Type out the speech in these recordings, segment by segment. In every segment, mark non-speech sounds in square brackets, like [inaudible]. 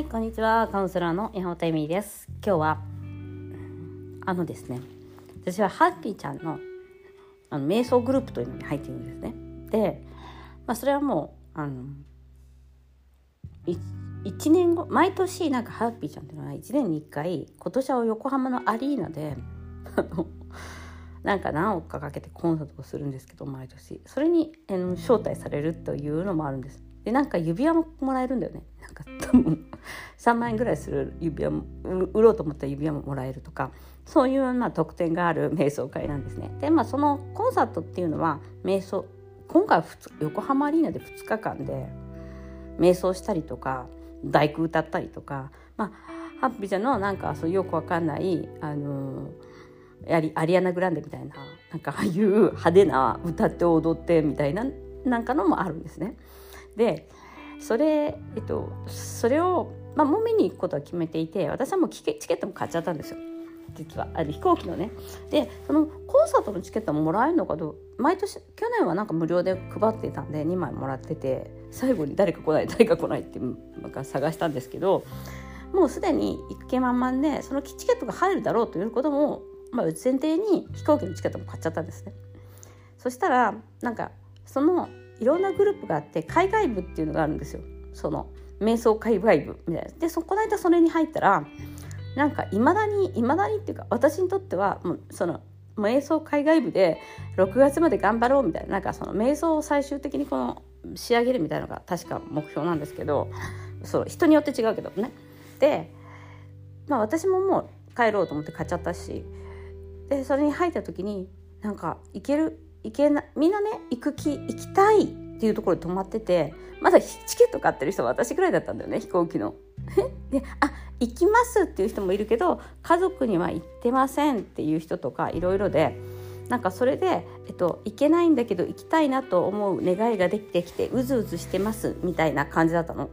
はい、こんにちは。カウンセラーの山本恵美です。今日は、あのですね、私はハッピーちゃんのあの瞑想グループというのに入っているんですね。で、まあ、それはもう、あの、い1年後、毎年なんかハッピーちゃんっていうのは1年に1回、今年は横浜のアリーナで、あの、なんか何億かかけてコンサートをするんですけど毎年それに、えー、招待されるというのもあるんですでなんか指輪ももらえるんだよねなんか多分3万円ぐらいする指輪も売ろうと思った指輪ももらえるとかそういうまあ特典がある瞑想会なんですねでまあそのコンサートっていうのは瞑想今回は横浜アリーナで2日間で瞑想したりとか大工歌ったりとかまあハッピーちゃんのなんかそうよくわかんないあのーアリアリアナ・グランデみたいななんかああいう派手な歌って踊ってみたいななんかのもあるんですね。でそれ,、えっと、それを、まあ、もう見に行くことは決めていて私はもうチケットも買っちゃったんですよ実はあの飛行機のね。でそのコンサートのチケットももらえるのかどう毎年去年はなんか無料で配ってたんで2枚もらってて最後に誰か来ない誰か来ないってなんか探したんですけどもうすでに行く気満々でそのチケットが入るだろうということもまあ、前提に飛行機のチケットも買っちゃったんですね。そしたらなんかそのいろんなグループがあって海外部っていうのがあるんですよ。その瞑想海外部みたいな。でそこの間それに入ったらなんかいまだにいまだにっていうか私にとってはもうその瞑想海外部で6月まで頑張ろうみたいななんかその瞑想を最終的にこの仕上げるみたいなのが確か目標なんですけどそう人によって違うけどね。でまあ私ももう帰ろうと思って買っちゃったしでそれに入った時になんか行ける行けなみんなね行く気行きたいっていうところで止まっててまだチケット買ってる人は私ぐらいだったんだよね飛行機の。であ行きますっていう人もいるけど家族には行ってませんっていう人とかいろいろでなんかそれで、えっと、行けないんだけど行きたいなと思う願いができてきてうずうずしてますみたいな感じだったの。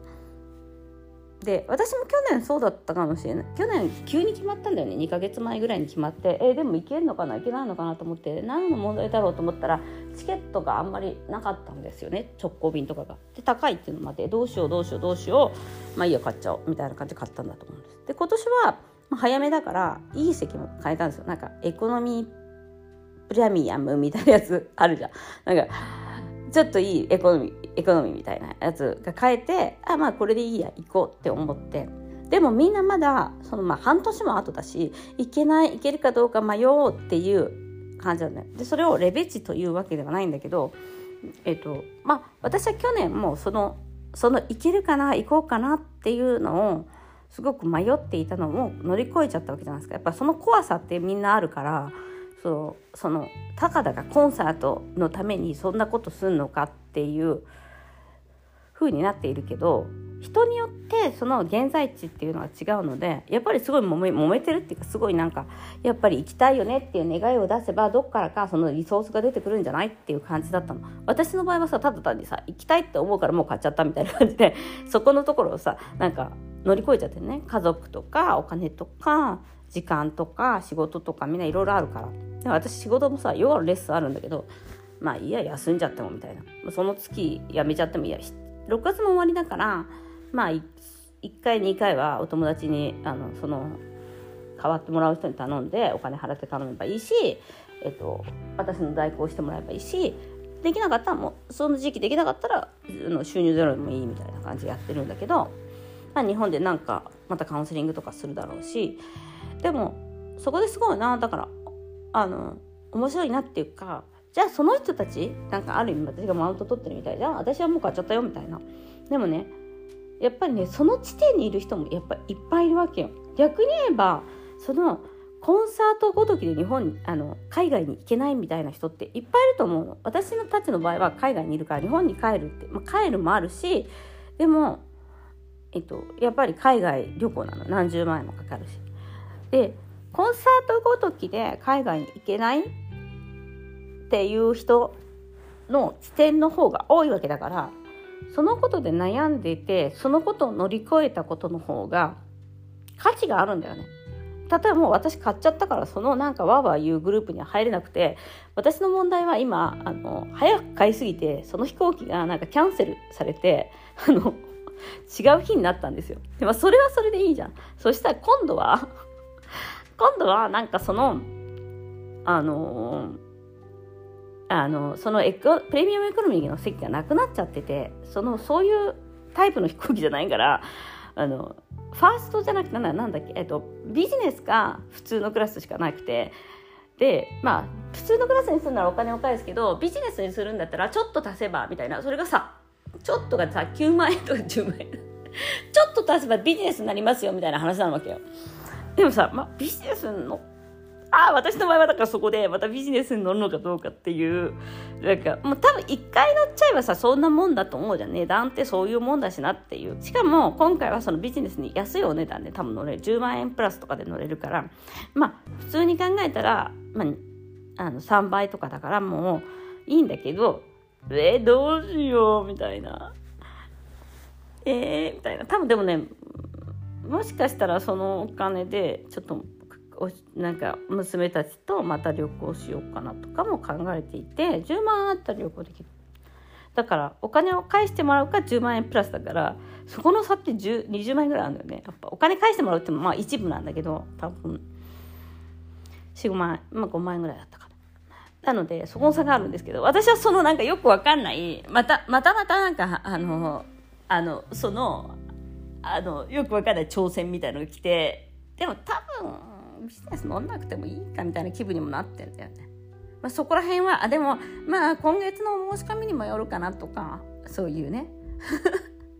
で私も去年そうだったかもしれない。去年急に決まったんだよね。2ヶ月前ぐらいに決まって。えー、でも行けるのかな？行けないのかなと思って。何の問題だろうと思ったらチケットがあんまりなかったんですよね。直行便とかが。で高いっていうのもあってどうしようどうしようどうしよう。まあいいや買っちゃおう。みたいな感じで買ったんだと思うんです。で今年は早めだからいい席も買えたんですよ。なんかエコノミープレミアムみたいなやつあるじゃん。なんかちょっといいエコノミーエコノミーみたいなやつが変えてあまあこれでいいや行こうって思って。でもみんなまだそのまあ半年も後だし行けない行けるかどうか迷おうっていう感じなんだよ。でそれをレベチというわけではないんだけどえっとまあ私は去年もそのその行けるかな行こうかなっていうのをすごく迷っていたのを乗り越えちゃったわけじゃないですか。やっぱその怖さってみんなあるからそうそのたかだかコンサートのためにそんなことすんのかっていう風になっているけど人によってその現在地っていうのは違うのでやっぱりすごい揉め揉めてるっていうかすごいなんかやっぱり行きたいよねっていう願いを出せばどっからかそのリソースが出てくるんじゃないっていう感じだったの。私の場合はさただ単にさ行きたいって思うからもう買っちゃったみたいな感じで [laughs] そこのところをさなんか乗り越えちゃってね。家族とかお金とか時間とか仕事とかみんないろいろあるから。でも私仕事もさヨガのレッスンあるんだけどまあいや休んじゃってもみたいな。その月辞めちゃってもいや。6月も終わりだからまあ1回2回はお友達にあのその代わってもらう人に頼んでお金払って頼めばいいし、えっと、私の代行してもらえばいいしできなかったらもうその時期できなかったら収入ゼロでもいいみたいな感じでやってるんだけど、まあ、日本でなんかまたカウンセリングとかするだろうしでもそこですごいな。だからあの面白いなっていうかじゃあその人たちなんかある意味私がマウント取ってるみたいじゃん。私はもう買っちゃったよみたいな。でもねやっぱりねその地点にいる人もやっぱいっぱいいるわけよ。逆に言えばそのコンサートごときで日本あの海外に行けないみたいな人っていっぱいいると思うの。私のたちの場合は海外にいるから日本に帰るって、まあ、帰るもあるしでも、えっと、やっぱり海外旅行なの。何十万円もかかるし。でコンサートごときで海外に行けないっていう人の地点の方が多いわけだからそのことで悩んでいてそのことを乗り越えたことの方が価値があるんだよね。例えばもう私買っちゃったからそのなんかわーわー言うグループには入れなくて私の問題は今あの早く買いすぎてその飛行機がなんかキャンセルされてあの違う日になったんですよ。でもそれはそれでいいじゃん。そしたら今度は今度はなんかその、あのー、あの、そのエコ、プレミアムエコノミーの席がなくなっちゃってて、その、そういうタイプの飛行機じゃないから、あの、ファーストじゃなくて、なんだっけ、えっと、ビジネスか普通のクラスしかなくて、で、まあ、普通のクラスにするならお金を返すけど、ビジネスにするんだったらちょっと足せば、みたいな。それがさ、ちょっとがさ、9万円とか10万円。ちょっと足せばビジネスになりますよ、みたいな話なわけよ。でもさ、ま、ビジネスのああ私の場合はだからそこでまたビジネスに乗るのかどうかっていうなんかもう多分一回乗っちゃえばさそんなもんだと思うじゃん値段ってそういうもんだしなっていう。しかも今回はそのビジネスに安いお値段で多分乗れる。10万円プラスとかで乗れるから。まあ普通に考えたら、まあ、あの3倍とかだからもういいんだけどえー、どうしようみたいな。えー、みたいな。多分でもねもしかしたらそのお金でちょっとなんか娘たちとまた旅行しようかなとかも考えていて10万あったら旅行できる。だからお金を返してもらうか10万円プラスだからそこの差って20万円ぐらいあるんだよね。やっぱお金返してもらうってまあ一部なんだけど多分。45万円まあ5万円ぐらいだったかな。なのでそこの差があるんですけど私はそのなんかよくわかんないまたまたまたなんかあのあのそのあのよくわかんない挑戦みたいのが来てでも多分ビジネス乗んなくてもいいかみたいな気分にもなってんだよね。まあ、そこら辺はあでもまあ今月の申し込みにもよるかなとかそういうね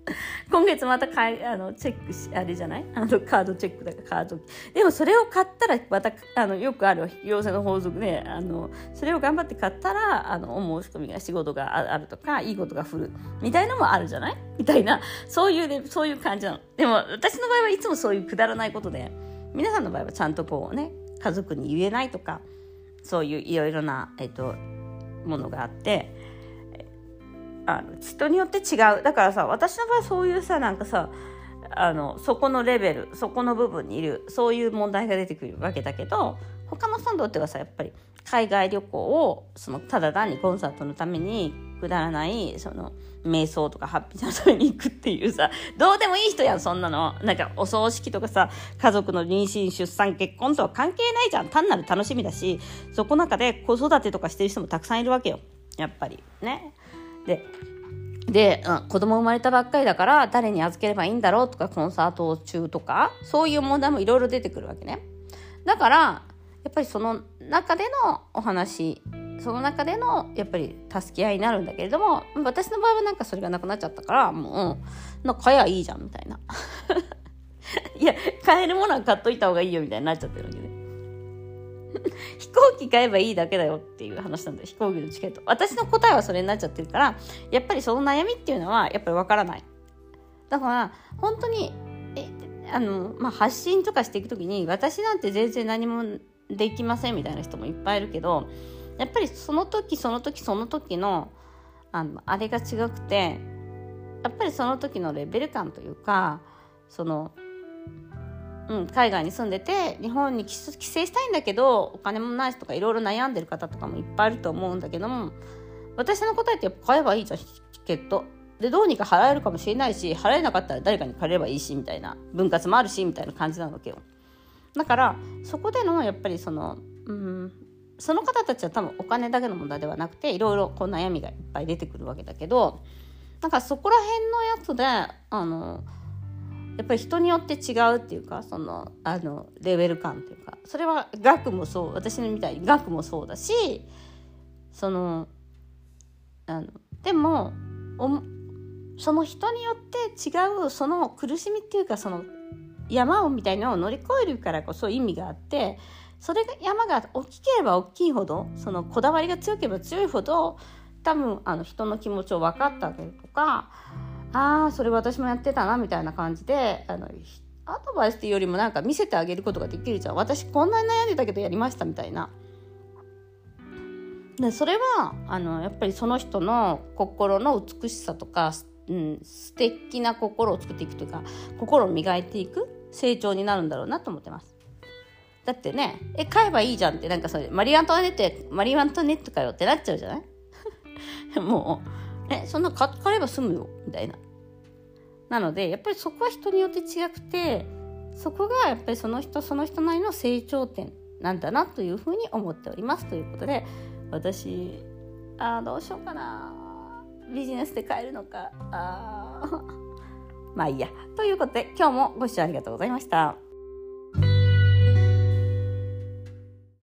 [laughs] 今月またかいあのチェックしあれじゃない？あのカードチェックだからカード。でもそれを買ったらまたあのよくある引き寄せの法則であのそれを頑張って買ったらあのお申し込みが仕事があるとかいいことが降るみたいのもあるじゃない？みたいな。そういうねそういう感じなの。でも私の場合はいつもそういうくだらないことで皆さんの場合はちゃんとこうね家族に言えないとかそういういろいろな、えっと、ものがあってあの人によって違う。だからさ私の場合そういうさなんかさあのそこのレベルそこの部分にいるそういう問題が出てくるわけだけど他の人にとってはさやっぱり海外旅行をそのただ単にコンサートのためにくだらないその瞑想とかハッピーなために行くっていうさどうでもいい人やんそんなの。なんかお葬式とかさ家族の妊娠出産結婚とは関係ないじゃん。単なる楽しみだしそこの中で子育てとかしてる人もたくさんいるわけよ。やっぱり。ね。でで、うん、子供生まれたばっかりだから誰に預ければいいんだろうとかコンサート中とかそういう問題もいろいろ出てくるわけね。だからやっぱりその中でのお話その中でのやっぱり助け合いになるんだけれども私の場合はなんかそれがなくなっちゃったからもう、うん、買えばいいじゃんみたいな。[laughs] いや買えるものは買っといた方がいいよみたいになっちゃってるわけで [laughs] 飛行機買えばいいだけだよっていう話なんだ飛行機のチケット。私の答えはそれになっちゃってるからやっぱりその悩みっていうのはやっぱりわからない。だから本当にえあの、まあ、発信とかしていく時に私なんて全然何もできませんみたいな人もいっぱいいるけどやっぱりその時その時その時のあのあれが違くてやっぱりその時のレベル感というかその、うん、海外に住んでて日本に帰省したいんだけどお金もないしとかいろいろ悩んでる方とかもいっぱいいると思うんだけども私の答えってやっぱ買えばいいじゃんチケット。でどうにか払えるかもしれないし払えなかったら誰かに借りればいいしみたいな分割もあるしみたいな感じなわけよ。だからそこでのやっぱりその、うん、その方たちは多分お金だけの問題ではなくていろいろこう悩みがいっぱい出てくるわけだけどなんかそこら辺のやつであのやっぱり人によって違うっていうかそのあのレベル感っていうかそれは額もそう私のみたいに額もそうだしそのあのでもその人によって違うその苦しみっていうかその山をみたいなのを乗り越えるからこそ意味があってそれが山が大きければ大きいほどそのこだわりが強ければ強いほど多分あの人の気持ちを分かってあげるとかああそれ私もやってたなみたいな感じであのアドバイスっていうよりもなんか見せてあげることができるじゃん私こんなに悩んでたけどやりましたみたいな。でそれはあのやっぱりその人の心の美しさとか、うん、素敵な心を作っていくというか心を磨いていく成長になるんだろうなと思ってます。だってね、え、買えばいいじゃんって、なんかそれ、マリー・アントワネット、マリー・アントネットかよってなっちゃうじゃない？[laughs] もう、え、そんな買買えば済むよ、みたいな。なのでやっぱりそこは人によって違くてそこがやっぱりその人その人なりの成長点なんだなというふうに思っております。ということで私あどうしようかな。ビジネスで買えるのか。あ [laughs] まあいいや。ということで今日もご視聴ありがとうございました。